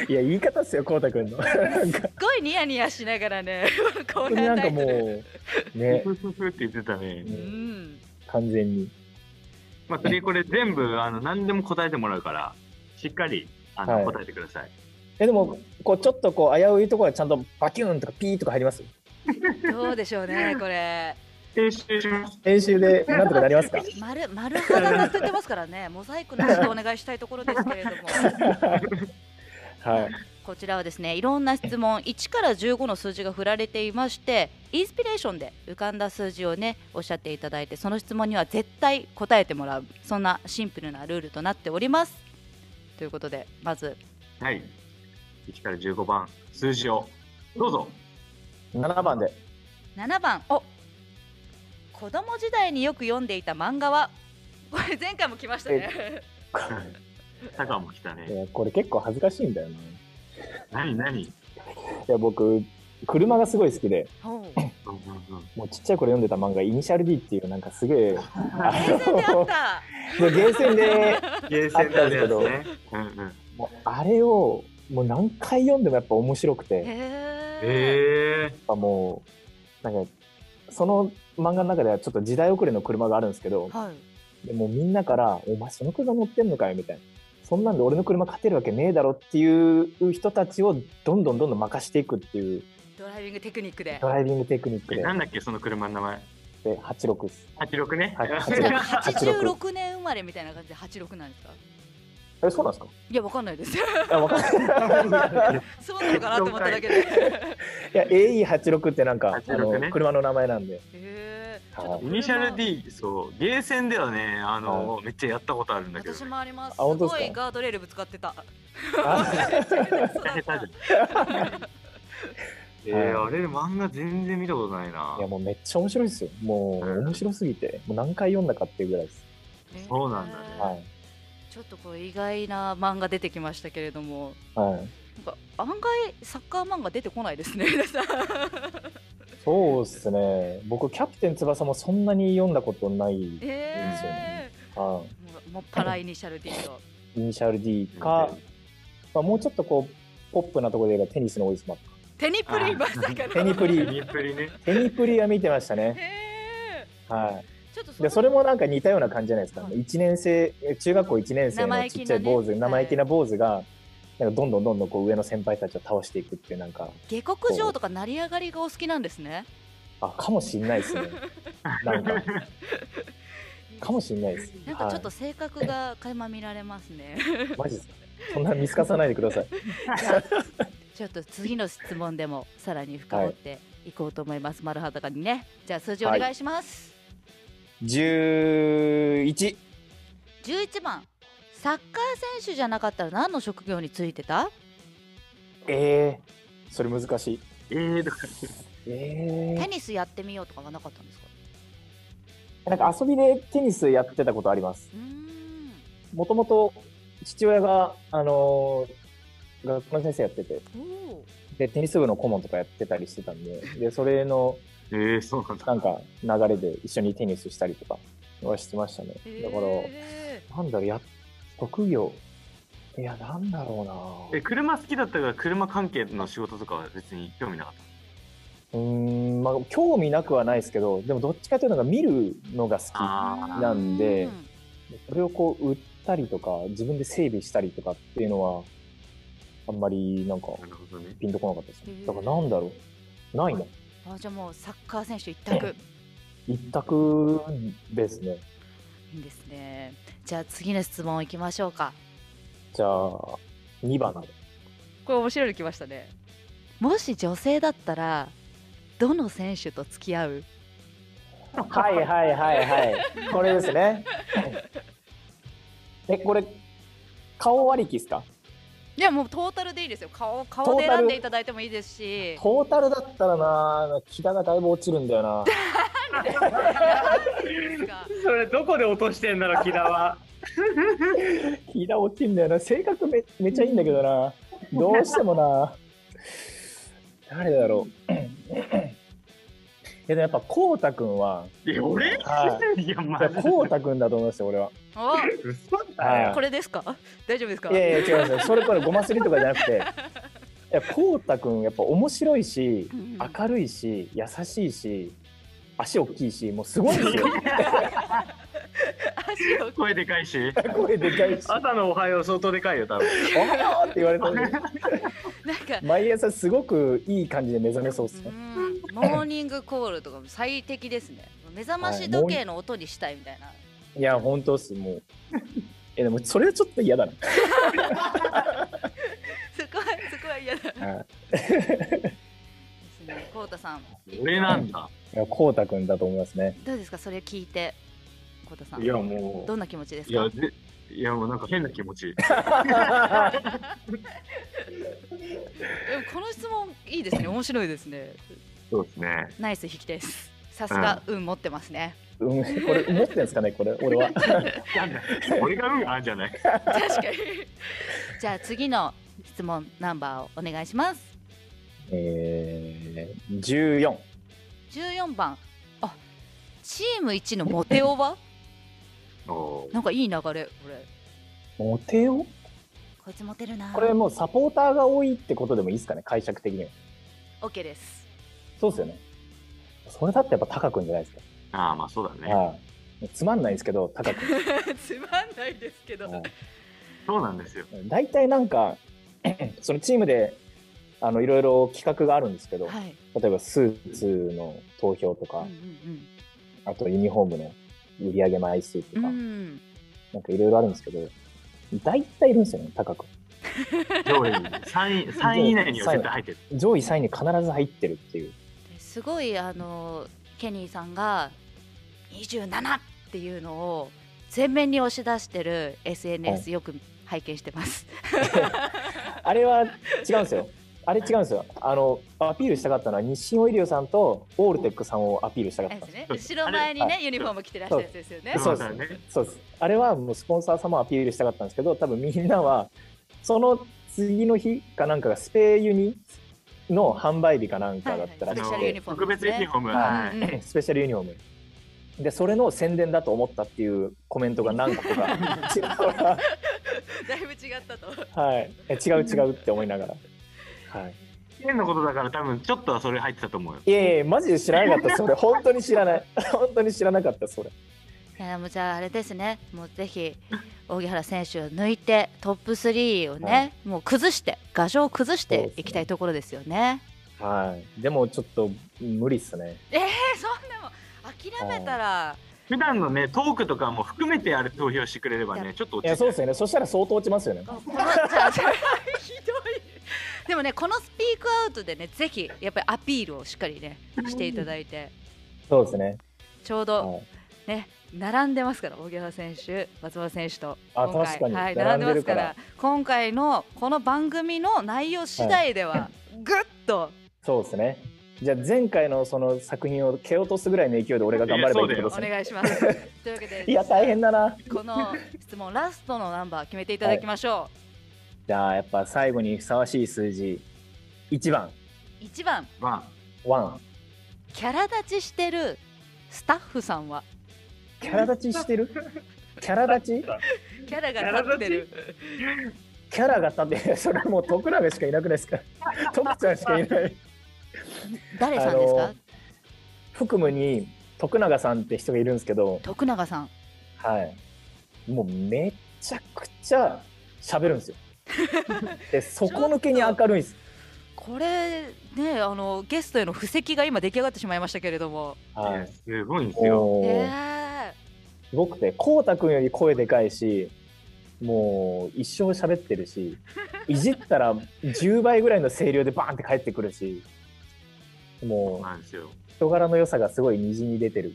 いや、言い方っすよ、こうたくんの。なんか、っごいニヤニヤしながらね、こう本当になんかもう、ね、ふふふって言ってたね。うん、完全に。まあ、次これ全部、あの、何でも答えてもらうから、しっかり、あの、はい答えてください。え、でも、こう、ちょっとこう、危ういところはちゃんとバキューンとかピーとか入ります？どうでしょうね、これ。編集します。編集でなんとかなりますか？丸丸裸がついてますからね、モザイクなしでお願いしたいところですけれども。はい。こちらはですねいろんな質問1から15の数字が振られていましてインスピレーションで浮かんだ数字をねおっしゃっていただいてその質問には絶対答えてもらうそんなシンプルなルールとなっておりますということでまずはい。1から15番、数字を、どうぞ。7番で。7番お子供時代によく読んでいた漫画は？これ前回も来ましたね。タカも来たいね。や、これ結構恥ずかしいんだよな。い何？何や、僕、車がすごい好きで、ほう。うんうんうん。もうちっちゃい頃読んでた漫画、イニシャル D っていうなんかすげえ、あゲーセンであった。のゲーセンで、ゲーセンであるやつね。うんうん。もうあれを、もう何回読んでもやっぱ面白くて、やっへえええぱもう、なんか、その漫画の中ではちょっと時代遅れの車があるんですけど、はい。でもうみんなから、お前その車乗ってんのかよみたいな。そんなんで俺の車勝てるわけねえだろっていう人たちをどんどんどんどん任していくっていう。ドライビングテクニックで。ドライビングテクニックー。で、なんだっけ、その車の名前。で86です。86ね。はいじゃあ86 86年生まれみたいな感じで86なんですかえ、そうなんですか？いやわかんないですあ、わかんない。そうなのかなと思っただけで。いや、AE86 ってなんか、あ86ねの車の名前なんで。へえ。はいイニシャル D そうゲーセンではねあの、めっちゃやったことあるんだけど、私ね、もあります。すあ本当ですか？ごいガードレールぶつかってた。えー、はあれ漫画全然見たことないないやもうめっちゃ面白いですよ。もう面白すぎて、もう何回読んだかっていうぐらいです。そうなんだねえーはい。ちょっとこう意外な漫画出てきましたけれども、はい。なんか案外サッカー漫画出てこないですね。皆さんそうっすね。僕、キャプテン翼もそんなに読んだことない。えはー、もうもっぱらイニシャル D を。い。イニシャル D か、まあ、もうちょっとこう、ポップなところで言えばテニスの王子様。テニプリまさかの。テニプリ、ニプリねテニプリは見てましたね。へはい。ーちょっとで、それもなんか似たような感じじゃないですか。はい1年生、中学校1年生のちっちゃい坊主、生意気なね生意気な坊主が、なんかどんどんどんどんこう上の先輩たちを倒していくっていうなんか、下克上とか成り上がりがお好きなんですね。あ、かもしんないですね。なんか、かもしんないです。なんかちょっとは性格が垣間見られますね。い、マジですかそんな見透かさないでください。ちょっと次の質問でもさらに深掘っていこうと思います。丸裸にね。じゃあ数字お願いします。11。11番。サッカー選手じゃなかったら何の職業についてた？えー、それ難しい。えー、だからえテニスやってみようとかはなかったんですか？ー、なんか遊びでテニスやってたことあります。もともと父親が、あのー学校の先生やってて。で、テニス部の顧問とかやってたりしてたんで、で、それの、えー、そうなんだなんか、流れで一緒にテニスしたりとかはしてましたね。だから、へなんだろう、や、職業。いや、なんだろうえ車好きだったから車関係の仕事とかは別に興味なかっなうーん、まあ、興味なくはないですけど、でもどっちかというと、なんか見るのが好き。なんでうそれをこう、売ったりとか、自分で整備したりとかっていうのは、あんまりなんかピンとこなかったですね。だからなんだろう。ないな。あじゃあもうサッカー選手一択。一択ですね。いいですね。じゃあ次の質問いきましょうか。じゃあ、2番で。これ面白いの来ましたね。もし女性だったらどの選手と付き合う？はいはいはいはい。これですね。え、これ、顔ありきですか？いやもうトータルでいいですよ。顔顔で選んでいただいてもいいですし。トータルだったらな、木田がだいぶ落ちるんだよな。それどこで落としてんだろ木田は木田落ちるんだよな。性格めめっちゃいいんだけどな。どうしてもな。誰だろう。いやでもやっぱ、こうたくんは、いや俺？はいやまいやこうたくんだと思いますよ、俺は。お嘘だはよこれですか？大丈夫ですか？いやいや、違いますよ。それこれごますりとかじゃなくて、いや、こうたくん、やっぱ面白いし、うん明るいし、優しいし、足大きいし、もうすごいんですよ。声でかいし声でかいし、朝のおはよう相当でかいよ多分おはようって言われたんで、なんか。毎朝すごくいい感じで目覚めそうっすね。うんモーニングコールとかも最適ですね。目覚まし時計の音にしたいみたいな。いや、本当っす、もう。え、でもそれはちょっと嫌だな。そこはそこは嫌だ。はいですね。こうたさん俺なんだいや、こうたくんだと思いますね。どうですか？それ聞いて。こうたさん。いやもどんな気持ちですういやか。でいやもうなんか変な気持ちでもこの質問いいですね。面白いですね。そうですねナイス引きです。さすが運持ってますね。うん、これ、思ってんですかね、これ、俺は。俺が運あるんじゃない確かに。じゃあ次の質問ナンバーをお願いします。えー、14。14番。あ、チーム一のモテオは？なんかいい流れこれ。モテよこいつモテるな。これもうサポーターが多いってことでもいいですかね、解釈的には。オッケーです。そうですよね。それだってやっぱ高くんじゃないですか。ああまあそうだねはい。つまんないですけど、高くん。つまんないですけど。はいそうなんですよ大体なんか、そのチームで、あの、いろいろ企画があるんですけど、はい。例えばスーツの投票とか、うんうんあとユニフォームの売り上げ枚数とうん。か、うん。なんかいろいろあるんですけど、大体いるんですよね、高く。上位3位3位以内には絶対入ってる上位3位に必ず入ってるっていう。すごいあのケニーさんが27っていうのを前面に押し出してる SNS よく拝見してます。あれは違うんですよ。あれ違うんですよ。あの、アピールしたかったのは、日清オイリオさんとオールテックさんをアピールしたかったんです。ね、後ろ前にね、ユニフォーム着てらっしゃるやつですよね。そうですねそうです。あれはもうスポンサー様をアピールしたかったんですけど、多分みんなは、その次の日かなんかがスペユニの販売日かなんかだったらしくはいはいスペシャルユニて、フォーム特別ユニフォーム。ははいうんスペシャルユニフォーム。で、それの宣伝だと思ったっていうコメントが何個か違うから、だいぶ違ったと。はい。え違う違うって思いながら。はい。変のことだから多分ちょっとはそれ入ってたと思うよ。いやいや、マジで知らなかった、それ。本当に知らない。本当に知らなかった、それ。いやもうじゃああれですね、もうぜひ荻原選手を抜いてトップ3をね、もう崩して、牙城を崩していきたいところですよね。はい。でもちょっと無理っすね。えー、そんな諦めたら、普段のね、トークとかも含めてあれ投票してくれればね、ちょっと落ち着そうですよね。そしたら相当落ちますよね。でもね、このスピークアウトでね、ぜひやっぱりアピールをしっかりね、していただいて、そうですね。ちょうどはい。ね、並んでますから、荻原選手、松原選手と、あ今回。確かに。はい、並んでますから、今回のこの番組の内容次第では、ぐっと、そうですね。じゃあ前回のその作品を蹴落とすぐらいの勢いで俺が頑張ればいいってことおですね。願いします。というわけで、いや、大変だな。この質問、ラストのナンバー決めていただきましょじゃあやっぱ最後にふさわしい数字。1番、う。1番、ま1。キャラ立ちしてるスタッフさんは、キャラ立ちしてる？キャラ立ち？キャラが立ってる。キャラが立って、それはもう徳永しかいなくないですか？徳ちゃんしかいない。誰さんですか？福務に徳永さんって人がいるんですけど、徳永さん。はい。もうめちゃくちゃ喋るんですよ。で、底抜けに明るいんです。これねあのゲストへの布石が今出来上がってしまいましたけれども、あ、はい。すごいんですよ。えすごくて、こうたくんより声でかいし、もう一生喋ってるし、いじったら10倍ぐらいの声量でバーンって帰ってくるし、もうなんですよ。人柄の良さがすごいにじみ出てる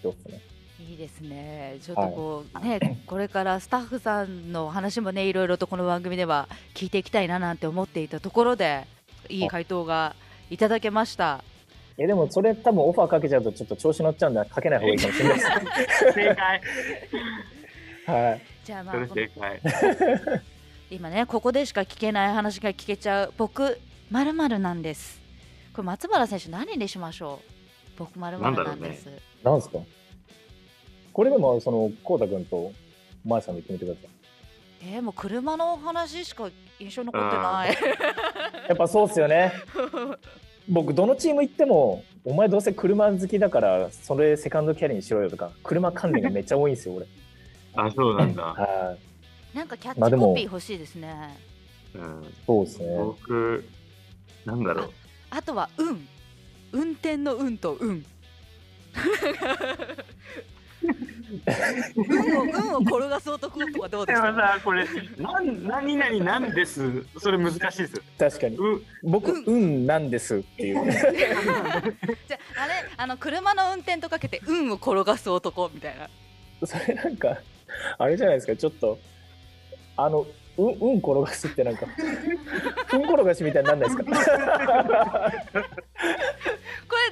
人ですね。ーいいですねちょっとこう、ね これからスタッフさんの話もねいろいろとこの番組では聞いていきたいななんて思っていたところでいい回答がいただけましたいやでもそれ多分オファーかけちゃうとちょっと調子乗っちゃうんでかけない方がいいかもしれないです。正解。はい。じゃあまあ正解。今ねここでしか聞けない話が聞けちゃう僕まるまるなんですこれ松原選手何にしましょう？僕まるまるなんですなんですか？これでもそのこうたくんとまさんで決めてください。えー、もう車の話しか印象に残ってない やっぱそうっすよね。僕どのチーム行ってもお前どうせ車好きだからそれセカンドキャリーにしろよとか車関連がめっちゃ多いんですよ俺。あ、そうなんだ。はい。なんかキャッチコピー欲しいですね。うん、そうですね。僕、なんだろう。あとは運。運転の運と運。運を運を転がす男とはどうでか？ですもさ、これ、なん、何々なんです。それ難しいです。確かに。う、僕、うん運なんですっていう。じゃああれ？あの車の運転とかけて運を転がす男みたいな。それなんか、あれじゃないですか、ちょっと、あの、うん、うん転がすってなんか、うん転がしみたいになんないですか？これ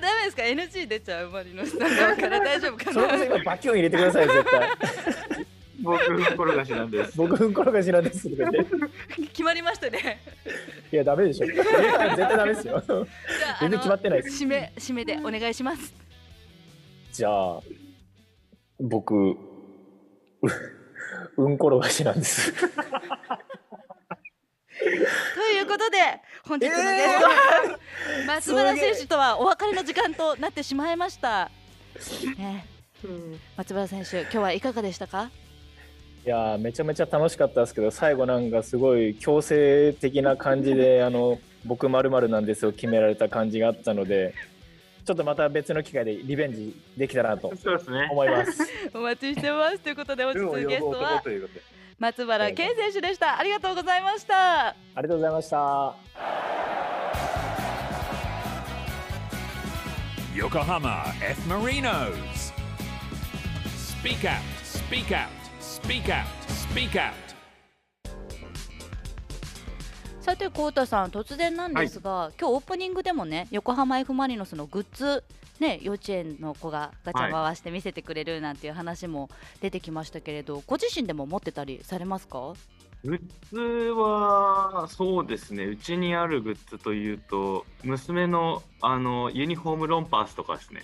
ダメですか？NG 出ちゃうマリノスさん側から大丈夫かそれこそな。今バキュン入れてください、絶対。僕、転がしなんです。僕、うん転がしなんですとか言って。決まりましたね。いや、ダメでしょ。絶対ダメですよ。全然決まってないです締め締めでお願いします。じゃあ、僕、ううん転がしなんです。ということで本日のゲストは、松原選手とはお別れの時間となってしまいました。ね、松原選手今日はいかがでしたか？いやーめちゃめちゃ楽しかったですけど最後なんかすごい強制的な感じであの僕まるなんですを決められた感じがあったのでちょっとまた別の機会でリベンジできたらなとそうですね。思います。お待ちしてますということで本日のゲストはということで。松原健選手でした。ありがとうございました。ありがとうございました。Yokohama F. Marinos. Speak out. Speak out. Speak out. Speak out. さて浩太さん突然なんですが、今日オープニングでもね横浜 F・ マリノスのグッズね幼稚園の子がガチャ回して見せてくれるなんていう話も出てきましたけれど、ご自身でも持ってたりされますか？グッズは、そうですね、うちにあるグッズというと、娘のあのユニフォームロンパースとかですね。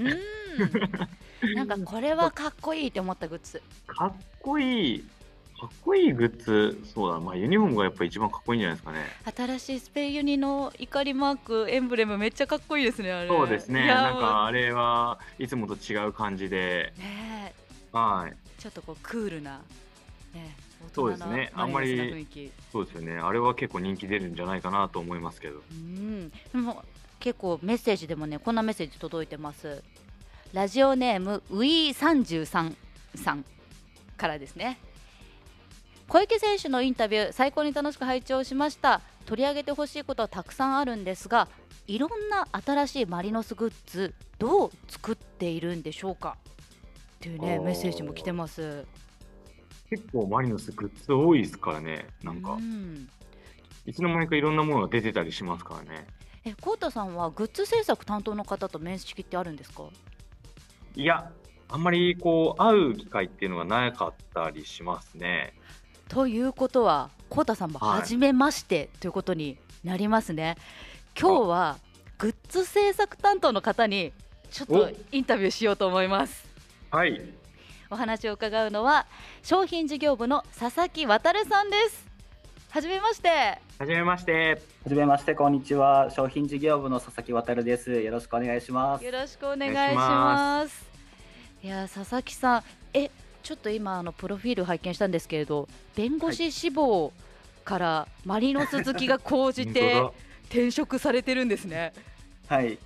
うん。なんかこれはかっこいいって思ったグッズ。かっこいい、かっこいいグッズ、そうだ、まあ、ユニフォームがやっぱ一番かっこいいんじゃないですかね。新しいスペイユニの怒りマークエンブレムめっちゃかっこいいですねあれ。そうですね、なんかあれはいつもと違う感じで、ねはい、えちょっとこうクールなねそうですね。あんまりそうですよね、あれは結構人気出るんじゃないかなと思いますけど。うん。でも結構メッセージでもねこんなメッセージ届いてます。ラジオネームウィー33さんからですね小池選手のインタビュー最高に楽しく拝聴しました。取り上げてほしいことはたくさんあるんですがいろんな新しいマリノスグッズどう作っているんでしょうか？っていうねメッセージも来てます。結構マリノスグッズ多いですからね、なんか。う、ん。いつの間にかいろんなものが出てたりしますからね。えコウタさんはグッズ制作担当の方と面識ってあるんですか？いや、あんまりこう、会う機会っていうのがなかったりしますね。ということは、コウタさんもはい初めましてということになりますね。今日はグッズ制作担当の方にちょっとおインタビューしようと思います。はい、お話を伺うのは商品事業部の佐々木渡さんです。はじめまして。はじめまして。はじめまして、こんにちは。商品事業部の佐々木渡です。よろしくお願いします。よろしくお願いしお願い。ますいや佐々木さん、えちょっと今あのプロフィール拝見したんですけれど、弁護士志望からマリノス好きが高じて 本転職されてるんですね。はい。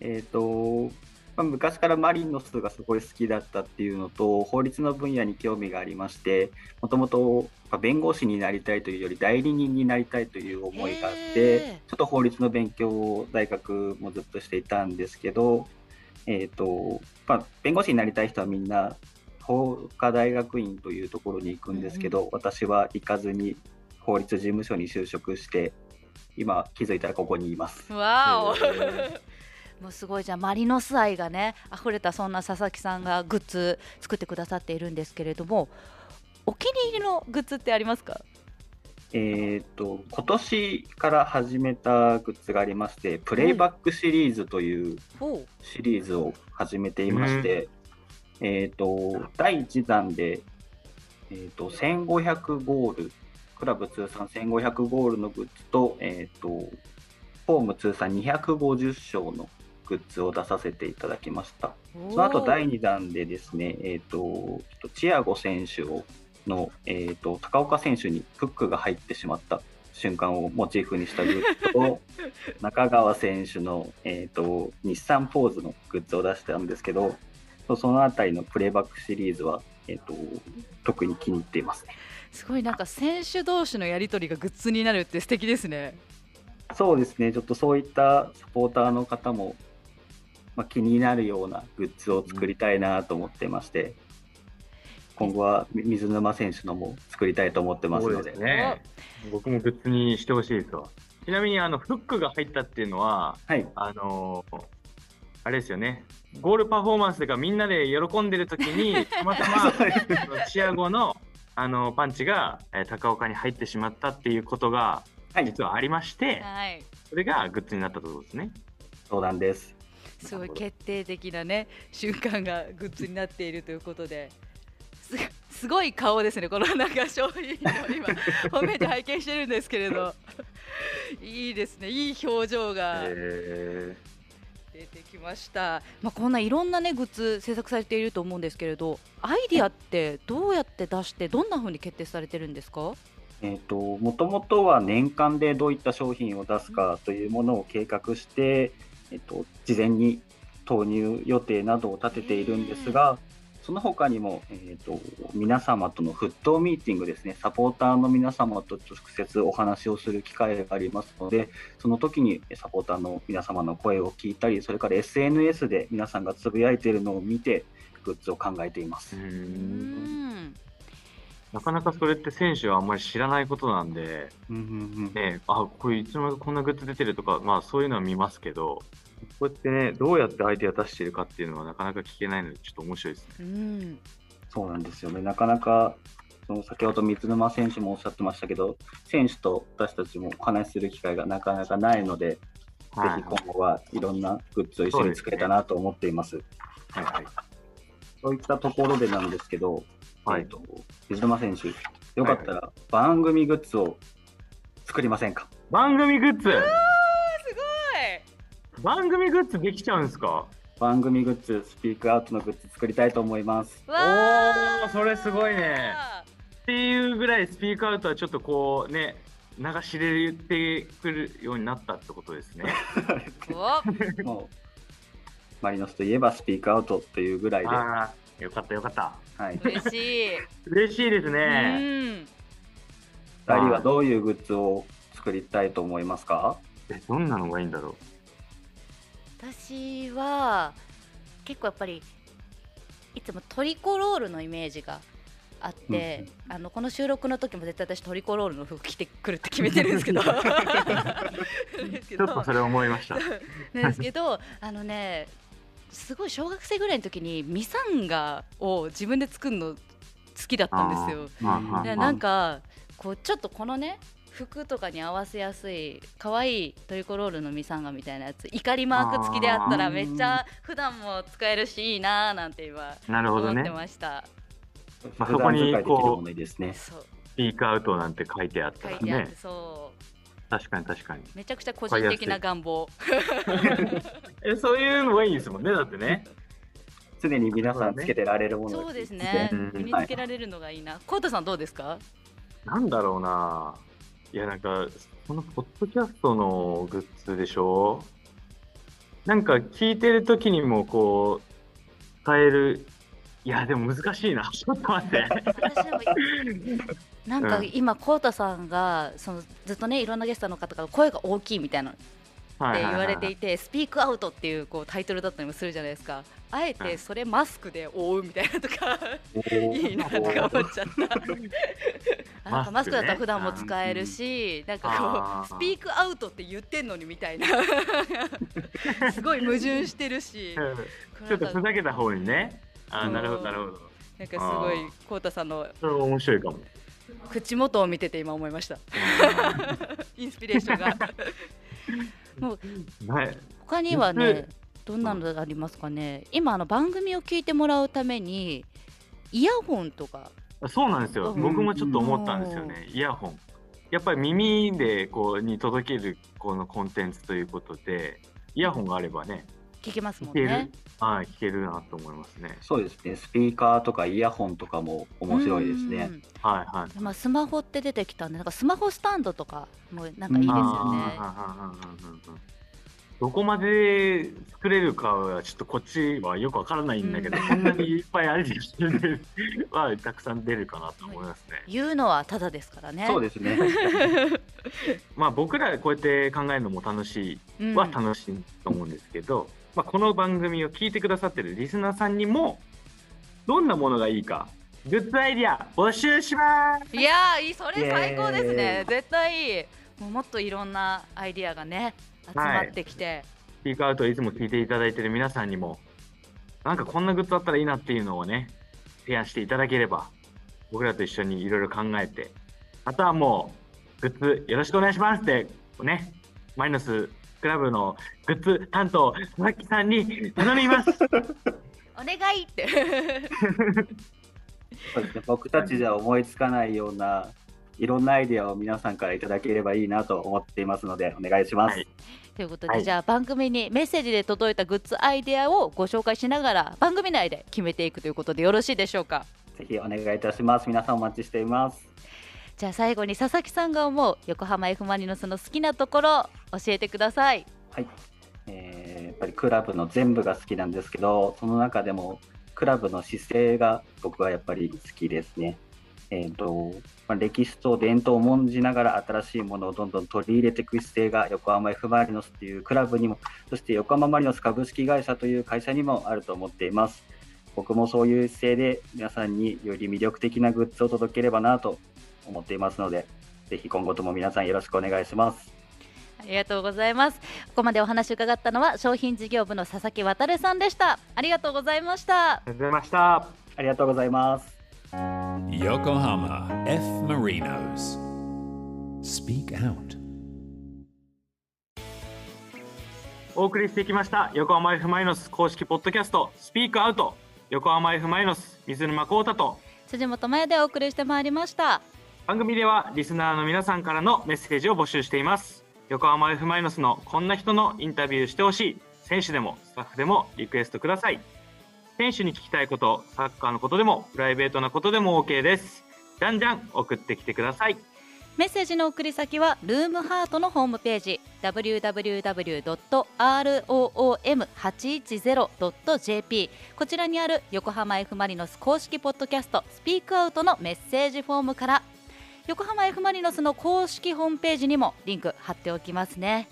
えっ、と、まあ、昔からマリノスがすごい好きだったっていうのと、法律の分野に興味がありまして、もともとまあ弁護士になりたいというより代理人になりたいという思いがあっへてー、ちょっと法律の勉強を大学もずっとしていたんですけど、えっ、と、まあ、弁護士になりたい人はみんな法科大学院というところに行くんですけど、私は行かずに法律事務所に就職して、今気づいたらここにいます。わお。へ。もうすごいじゃんマリノス愛がね溢れたそんな佐々木さんがグッズ作ってくださっているんですけれどもお気に入りのグッズってありますか？えっ、と、今年から始めたグッズがありまして、プレイバックシリーズというほシリーズを始めていまして、えっ、と、第1弾で、えっ、と、1500ゴール、クラブ通算1500ゴールのグッズと、えっ、と、ホーム通算250勝のグッズを出させていただきました。うその後第2弾でですね、えっとチアゴ選手をの、えっ、と、高岡選手にフックが入ってしまった瞬間をモチーフにしたグッズと、中川選手の、えっ、と、日産ポーズのグッズを出したんですけど、そのあたりのプレイバックシリーズは、えっ、と、特に気に入っていますね。すごいなんか選手同士のやり取りがグッズになるって素敵ですねそうですね、ちょっとそういったサポーターの方も、まあ、気になるようなグッズを作りたいなと思ってまして、今後はみ水沼選手のも作りたいと思ってますので、そうですね。僕もグッズにしてほしいですわ。ちなみにあのフックが入ったっていうのは、はい、あのーあれですよね。ゴールパフォーマンスがみんなで喜んでる時に たまたまチアゴのあのパンチが、えー高岡に入ってしまったっていうことがはい、実はありまして、はい。それがグッズになったところですね。そうなんです。すごい決定的なね瞬間がグッズになっているということで。すすごい顔ですねこのなんか商品の今ホームページ拝見してるんですけれど。いいですね。いい表情が。え出てきました、まあ、こんないろんなねグッズ制作されていると思うんですけれどアイディアってどうやって出してどんなふうに決定されてるんですか？えっ、と、もともとは年間でどういった商品を出すかというものを計画して、えっ、と、事前に投入予定などを立てているんですが、その他にも、えっ、と、皆様との沸騰ミーティングですね、サポーターの皆様と直接お話をする機会がありますので、その時にサポーターの皆様の声を聞いたり、それから SNS で皆さんがつぶやいているのを見て、グッズを考えています。なかなかそれって選手はあんまり知らないことなんで、うんうんうん。ね、あこれいつの間にかこんなグッズ出てるとか、まあ、そういうのは見ますけど、こうやってね、どうやってアイデア出してるかっていうのはなかなか聞けないので、ちょっと面白いですね。うん。そうなんですよね。なかなか、その先ほど水沼選手もおっしゃってましたけど、選手と私たちもお話しする機会がなかなかないので、はいぜひ今後はいろんなグッズを一緒に作れたなと思っています。はいはい。そういったところでなんですけど、はい。えっと水沼選手、よかったら番組グッズを作りませんか、番組グッズ？番組グッズできちゃうんですか？番組グッズ、スピークアウトのグッズ作りたいと思います。わおーそれすごいね。っていうぐらいスピークアウトはちょっとこうね流し入れてくるようになったってことですね。お。もうマリノスといえばスピークアウトというぐらいで、はああよかったよかった。い、嬉しい。嬉しいですうね。ん。2人はどういうグッズを作りたいと思いますか？えどんなのがいいんだろ私は結構やっぱりいつもトリコロールのイメージがあって、あのこの収録の時も絶対私トリコロールの服着てくるって決めてるんですけど。ちょどっとそれ思いました。ですけどあのねすごい小学生ぐらいの時にミサンガを自分で作るの好きだったんですよ。なんかこうちょっとこのね服とかに合わせやすい可愛いトリコロールのミサンガみたいなやつ怒りマーク付きであったらめっちゃ普段も使えるしいいなーなんて今なるほどね思って。ました。まあそこにこうピークアウトなんて書いてあったらね。そ確かに確かに。うめちゃくちゃ個人的な願望。えそういうのがいいですもんねだってね。常に皆さんつけてられるものそうですねうん。身につけられるのがいいな。コウタさんどうですか？なんだろうな。いやなんかこのポッドキャストのグッズでしょ？なんか聞いてる時にもこう使える。いやでも難しいな。ちょっと待って。なんか今こうたさんがそのずっとねいろんなゲストの方から声が大きいみたいなって言われていて、スピークアウトっていうこうタイトルだったりもするじゃないですか。あえてそれマスクで覆うみたいなとかいいなとか思っちゃった。あなんかマスクだったら普段も使えるし、なんかこうスピークアウトって言ってんのにみたいな すごい矛盾してるし、ちょっとふざけた方にね。あなるほどなるほど。なんかすごいコウタさんのそれ面白いかも。口元を見てて今思いました。インスピレーションが。もうはい。他にはねうん、どんなのがありますかね。今あの番組を聞いてもらうためにイヤホンとか、そうなんですよ。うん僕もちょっと思ったんですよね。イヤホン。やっぱり耳でこうに届けるこのコンテンツということで、イヤホンがあればね、聞けますもんね。、はい、聞けるなと思いますね。そうですね。スピーカーとかイヤホンとかも面白いですね。はいはい。うん。まあスマホって出てきたんで、なんかスマホスタンドとかもなんかいいですよね。どこまで作れるかはちょっとこっちはよくわからないんだけど、うんこんなにいっぱいアイデアしてるは たくさん出るかなと思いますね。言うのはただですからね。そうですね。まあ僕らこうやって考えるのも楽しいうんは楽しいと思うんですけど、まあ、この番組を聞いてくださってるリスナーさんにもどんなものがいいかグッズアイディア募集します。いやーいいそれ最高ですね。イ絶対いいもうもっといろんなアイディアがね集まってきて、スピークアウトをいつも聞いていただいてる皆さんにもなんかこんなグッズあったらいいなっていうのをね提案していただければ僕らと一緒にいろいろ考えて。あとはもうグッズよろしくお願いしますってねマイナスクラブのグッズ担当佐々木さんに頼みます お願いって 僕たちじゃ思いつかないようないろんなアイデアを皆さんからいただければいいなと思っていますのでお願いします。はいということで、はいじゃあ番組にメッセージで届いたグッズアイデアをご紹介しながら番組内で決めていくということでよろしいでしょうか？ぜひお願いいたします。皆さんお待ちしています。じゃあ最後に佐々木さんが思う横浜 F・ マリノスの好きなところ教えてくださいはい、えーやっぱりクラブの全部が好きなんですけど、その中でもクラブの姿勢が僕はやっぱり好きですね。えーとまあ、歴史と伝統を重んじながら新しいものをどんどん取り入れていく姿勢が横浜 F・ マリノスというクラブにも、そして横浜マリノス株式会社という会社にもあると思っています。僕もそういう姿勢で皆さんにより魅力的なグッズを届ければなと思っていますので、ぜひ今後とも皆さんよろしくお願いします。ありがとうございます。ここまでお話伺ったのは商品事業部の佐々木渉さんでした。ありがとうございました。ありがとうございました。ありがとうございます。横浜 F Marinos Speak Out お送りしてきました横浜 F マイノス公式ポッドキャストスピークアウト横浜 F マイノス水沼孝太と辻本麻也でお送りしてまいりました番組ではリスナーの皆さんからのメッセージを募集しています。横浜 F マイノスのこんな人のインタビューしてほしい。選手でもスタッフでもリクエストください。選手に聞きたいことサッカーのことでもプライベートなことでも OK です。じゃんじゃん送ってきてください。メッセージの送り先はルームハートのホームページ。www.room810.jp こちらにある横浜 F・ マリノス公式ポッドキャストスピークアウトのメッセージフォームから横浜 F・ マリノスの公式ホームページにもリンク貼っておきますね。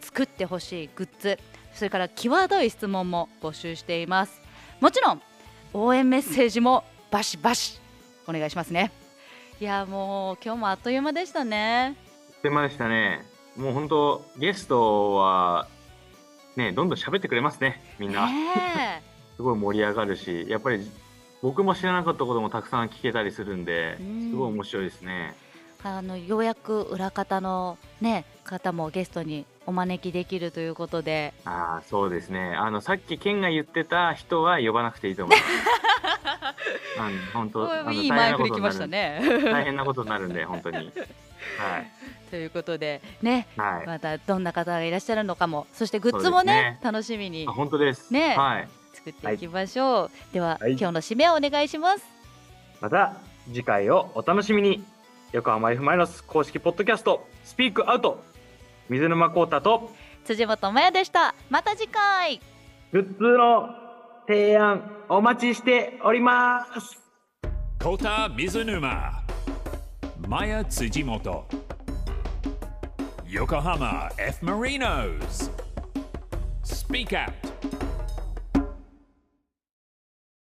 作ってほしいグッズそれから際どい質問も募集しています。もちろん応援メッセージもバシバシお願いしますね。いやもう今日もあっという間でしたね。あっという間でしたね。もう本当ゲストはねどんどん喋ってくれますねみんな、すごい盛り上がるしやっぱり僕も知らなかったこともたくさん聞けたりするんですごい面白いですね。あのようやく裏方の、ね、方もゲストにお招きできるということで。あそうですね。あのさっきケンが言ってた人は呼ばなくていいと思います。あの本当いい前振りきましたね。大変なことになるんで本当に。はい。ということでね、はい、またどんな方がいらっしゃるのかも。そしてグッズもね、ね、楽しみに。本当です。ね、はい、作っていきましょう、はい、では、はい、今日の締めをお願いします。また次回をお楽しみに。横浜 F マイナス公式ポッドキャストスピークアウト。水沼孝太と辻本麻也でした。また次回。グッズの提案お待ちしております。孝太水沼。麻也辻本横浜 F マリノス。Speak Out